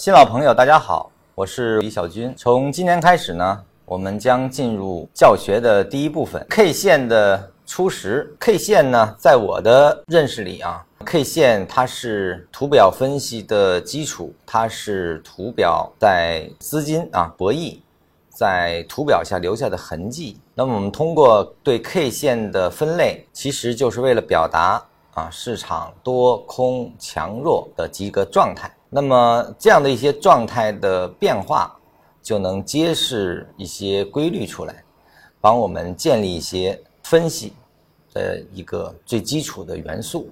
新老朋友，大家好，我是李小军。从今年开始呢，我们将进入教学的第一部分 ——K 线的初识。K 线呢，在我的认识里啊，K 线它是图表分析的基础，它是图表在资金啊博弈在图表下留下的痕迹。那么，我们通过对 K 线的分类，其实就是为了表达啊市场多空强弱的几个状态。那么这样的一些状态的变化，就能揭示一些规律出来，帮我们建立一些分析的一个最基础的元素。